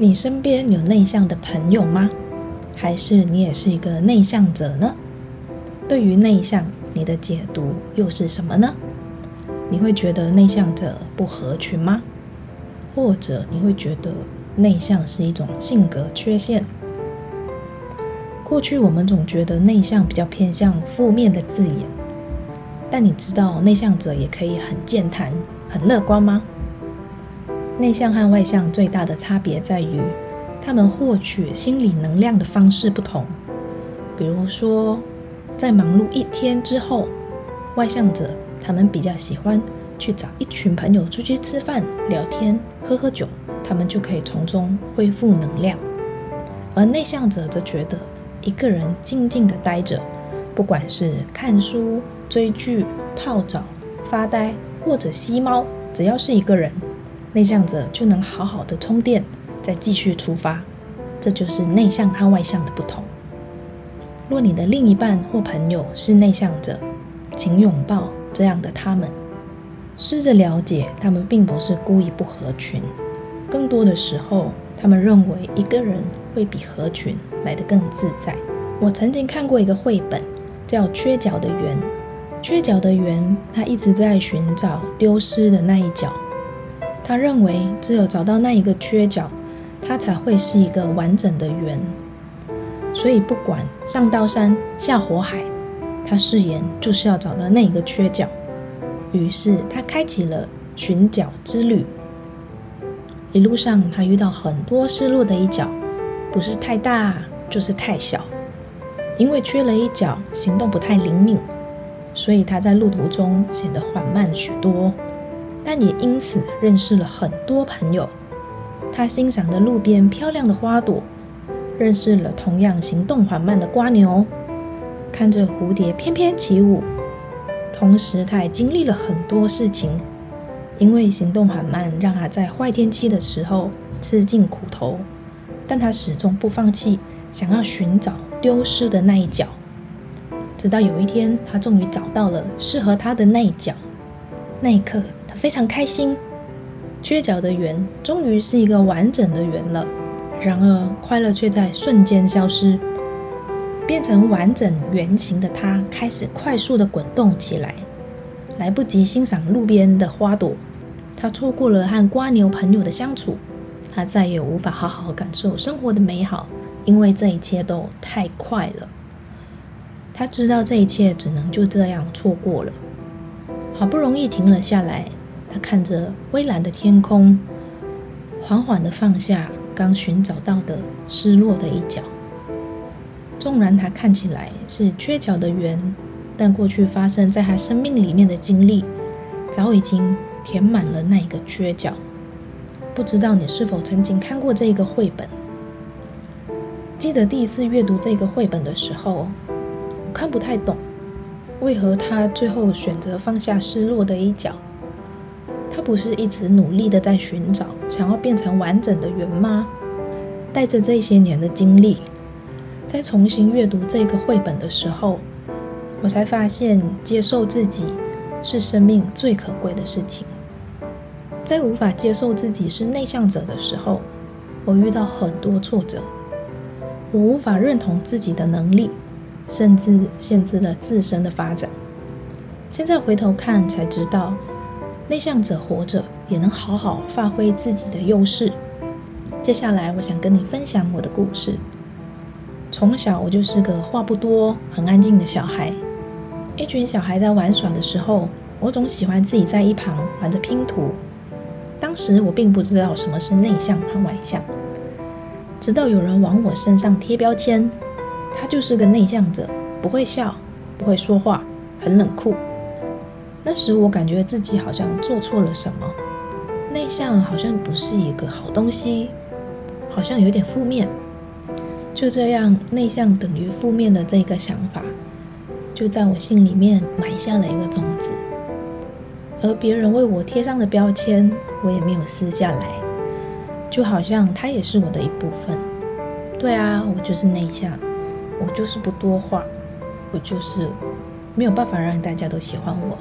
你身边有内向的朋友吗？还是你也是一个内向者呢？对于内向，你的解读又是什么呢？你会觉得内向者不合群吗？或者你会觉得内向是一种性格缺陷？过去我们总觉得内向比较偏向负面的字眼，但你知道内向者也可以很健谈、很乐观吗？内向和外向最大的差别在于，他们获取心理能量的方式不同。比如说，在忙碌一天之后，外向者他们比较喜欢去找一群朋友出去吃饭、聊天、喝喝酒，他们就可以从中恢复能量。而内向者则觉得，一个人静静地待着，不管是看书、追剧、泡澡、发呆或者吸猫，只要是一个人。内向者就能好好的充电，再继续出发。这就是内向和外向的不同。若你的另一半或朋友是内向者，请拥抱这样的他们，试着了解他们并不是故意不合群，更多的时候，他们认为一个人会比合群来得更自在。我曾经看过一个绘本，叫《缺角的圆》。缺角的圆，他一直在寻找丢失的那一角。他认为，只有找到那一个缺角，它才会是一个完整的圆。所以，不管上刀山下火海，他誓言就是要找到那一个缺角。于是，他开启了寻角之旅。一路上，他遇到很多失落的一角，不是太大，就是太小。因为缺了一角，行动不太灵敏，所以他在路途中显得缓慢许多。但也因此认识了很多朋友。他欣赏着路边漂亮的花朵，认识了同样行动缓慢的瓜牛，看着蝴蝶翩翩起舞。同时，他也经历了很多事情，因为行动缓慢，让他在坏天气的时候吃尽苦头。但他始终不放弃，想要寻找丢失的那一角。直到有一天，他终于找到了适合他的那一角。那一刻，他非常开心，缺角的圆终于是一个完整的圆了。然而，快乐却在瞬间消失，变成完整圆形的他开始快速的滚动起来，来不及欣赏路边的花朵，他错过了和瓜牛朋友的相处，他再也无法好好感受生活的美好，因为这一切都太快了。他知道这一切只能就这样错过了，好不容易停了下来。他看着蔚蓝的天空，缓缓地放下刚寻找到的失落的一角。纵然他看起来是缺角的圆，但过去发生在他生命里面的经历，早已经填满了那一个缺角。不知道你是否曾经看过这个绘本？记得第一次阅读这个绘本的时候，我看不太懂，为何他最后选择放下失落的一角。他不是一直努力的在寻找，想要变成完整的圆吗？带着这些年的经历，在重新阅读这个绘本的时候，我才发现接受自己是生命最可贵的事情。在无法接受自己是内向者的时候，我遇到很多挫折，我无法认同自己的能力，甚至限制了自身的发展。现在回头看才知道。内向者活着也能好好发挥自己的优势。接下来，我想跟你分享我的故事。从小我就是个话不多、很安静的小孩。一群小孩在玩耍的时候，我总喜欢自己在一旁玩着拼图。当时我并不知道什么是内向和外向，直到有人往我身上贴标签，他就是个内向者，不会笑，不会说话，很冷酷。那时我感觉自己好像做错了什么。内向好像不是一个好东西，好像有点负面。就这样，内向等于负面的这个想法，就在我心里面埋下了一个种子。而别人为我贴上的标签，我也没有撕下来，就好像它也是我的一部分。对啊，我就是内向，我就是不多话，我就是没有办法让大家都喜欢我。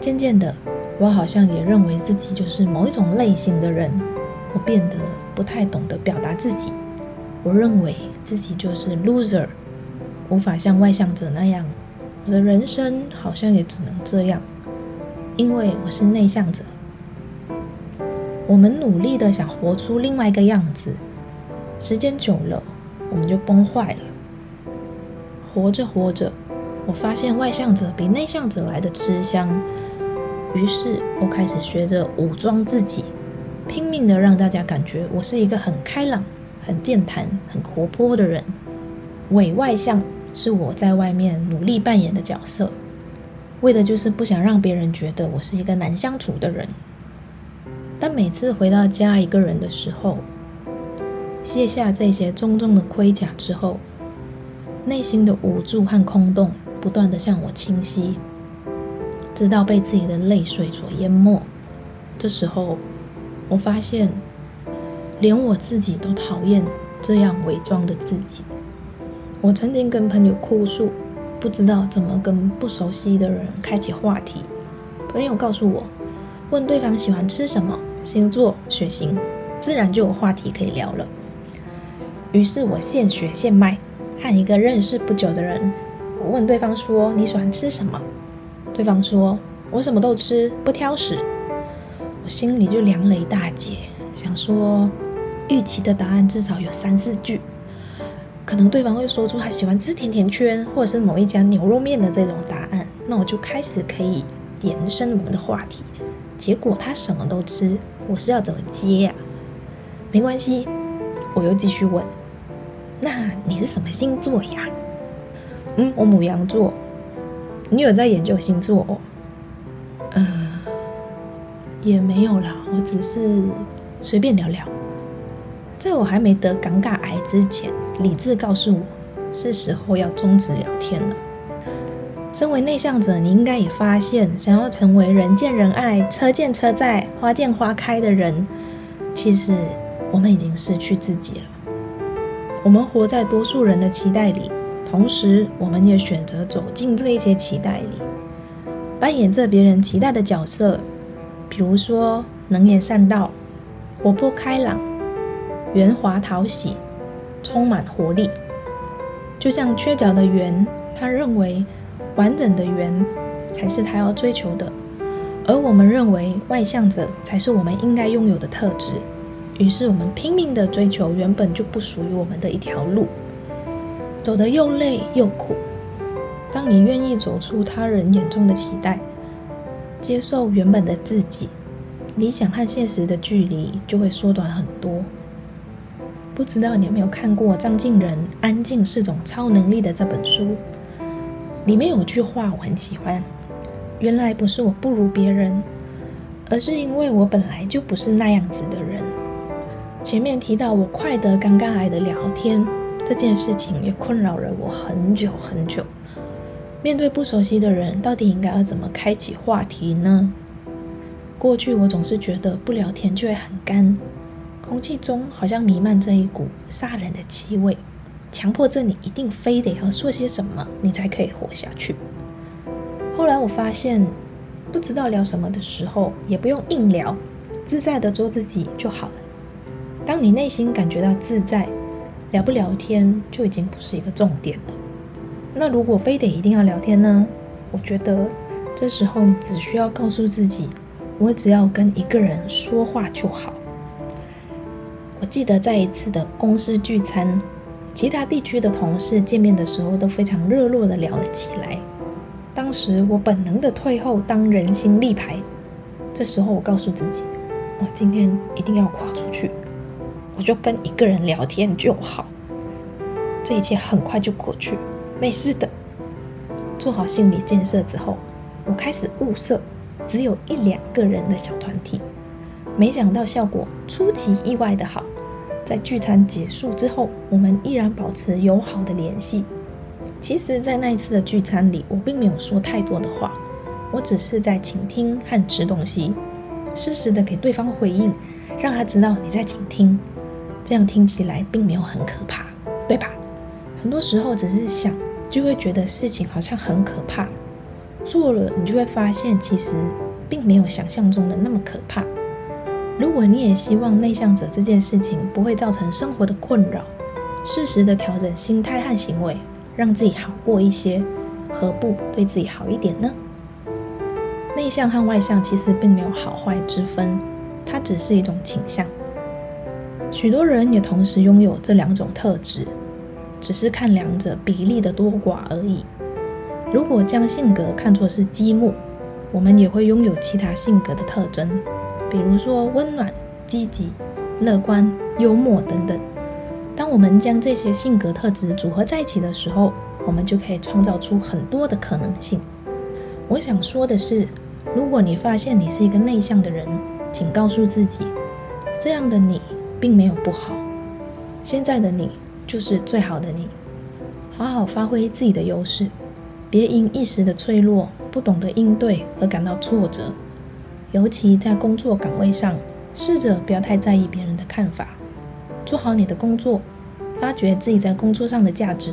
渐渐的，我好像也认为自己就是某一种类型的人，我变得不太懂得表达自己。我认为自己就是 loser，无法像外向者那样。我的人生好像也只能这样，因为我是内向者。我们努力的想活出另外一个样子，时间久了，我们就崩坏了。活着活着，我发现外向者比内向者来的吃香，于是我开始学着武装自己，拼命的让大家感觉我是一个很开朗、很健谈、很活泼的人，伪外向。是我在外面努力扮演的角色，为的就是不想让别人觉得我是一个难相处的人。但每次回到家一个人的时候，卸下这些重重的盔甲之后，内心的无助和空洞不断的向我侵袭，直到被自己的泪水所淹没。这时候，我发现，连我自己都讨厌这样伪装的自己。我曾经跟朋友哭诉，不知道怎么跟不熟悉的人开启话题。朋友告诉我，问对方喜欢吃什么、星座、血型，自然就有话题可以聊了。于是我现学现卖，和一个认识不久的人，我问对方说：“你喜欢吃什么？”对方说：“我什么都吃，不挑食。”我心里就凉了一大截，想说，预期的答案至少有三四句。可能对方会说出他喜欢吃甜甜圈，或者是某一家牛肉面的这种答案，那我就开始可以延伸我们的话题。结果他什么都吃，我是要怎么接呀？没关系，我又继续问：那你是什么星座呀？嗯，我母羊座。你有在研究星座哦？呃，也没有啦，我只是随便聊聊。在我还没得尴尬癌之前。理智告诉我，是时候要终止聊天了。身为内向者，你应该也发现，想要成为人见人爱、车见车载、花见花开的人，其实我们已经失去自己了。我们活在多数人的期待里，同时我们也选择走进这一些期待里，扮演着别人期待的角色，比如说能言善道、活泼开朗、圆滑讨喜。充满活力，就像缺角的圆，他认为完整的圆才是他要追求的，而我们认为外向者才是我们应该拥有的特质。于是我们拼命的追求原本就不属于我们的一条路，走得又累又苦。当你愿意走出他人眼中的期待，接受原本的自己，理想和现实的距离就会缩短很多。不知道你有没有看过张瀞仁《安静是种超能力》的这本书？里面有句话我很喜欢：原来不是我不如别人，而是因为我本来就不是那样子的人。前面提到我快得尴尬癌的聊天这件事情，也困扰了我很久很久。面对不熟悉的人，到底应该要怎么开启话题呢？过去我总是觉得不聊天就会很干。空气中好像弥漫着一股杀人的气味，强迫着你一定非得要说些什么，你才可以活下去。后来我发现，不知道聊什么的时候，也不用硬聊，自在的做自己就好了。当你内心感觉到自在，聊不聊天就已经不是一个重点了。那如果非得一定要聊天呢？我觉得这时候你只需要告诉自己，我只要跟一个人说话就好。我记得在一次的公司聚餐，其他地区的同事见面的时候都非常热络的聊了起来。当时我本能的退后当人形立牌，这时候我告诉自己，我今天一定要跨出去，我就跟一个人聊天就好。这一切很快就过去，没事的。做好心理建设之后，我开始物色只有一两个人的小团体，没想到效果出奇意外的好。在聚餐结束之后，我们依然保持友好的联系。其实，在那一次的聚餐里，我并没有说太多的话，我只是在倾听和吃东西，适时的给对方回应，让他知道你在倾听。这样听起来并没有很可怕，对吧？很多时候只是想，就会觉得事情好像很可怕。做了，你就会发现其实并没有想象中的那么可怕。如果你也希望内向者这件事情不会造成生活的困扰，适时的调整心态和行为，让自己好过一些，何不对自己好一点呢？内向和外向其实并没有好坏之分，它只是一种倾向。许多人也同时拥有这两种特质，只是看两者比例的多寡而已。如果将性格看作是积木，我们也会拥有其他性格的特征。比如说温暖、积极、乐观、幽默等等。当我们将这些性格特质组合在一起的时候，我们就可以创造出很多的可能性。我想说的是，如果你发现你是一个内向的人，请告诉自己，这样的你并没有不好。现在的你就是最好的你。好好发挥自己的优势，别因一时的脆弱、不懂得应对而感到挫折。尤其在工作岗位上，试着不要太在意别人的看法，做好你的工作，发掘自己在工作上的价值。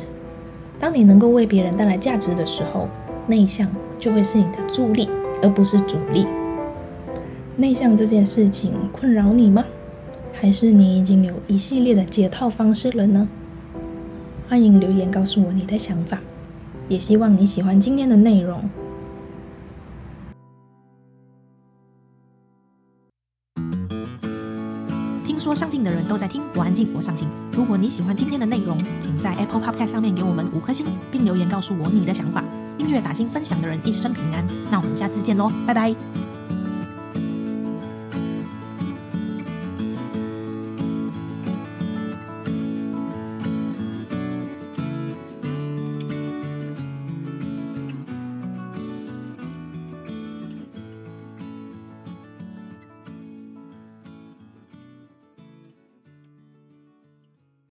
当你能够为别人带来价值的时候，内向就会是你的助力，而不是阻力。内向这件事情困扰你吗？还是你已经有一系列的解套方式了呢？欢迎留言告诉我你的想法，也希望你喜欢今天的内容。听说上进的人都在听，我安静，我上进。如果你喜欢今天的内容，请在 Apple Podcast 上面给我们五颗星，并留言告诉我你的想法。订阅、打星、分享的人一生平安。那我们下次见喽，拜拜。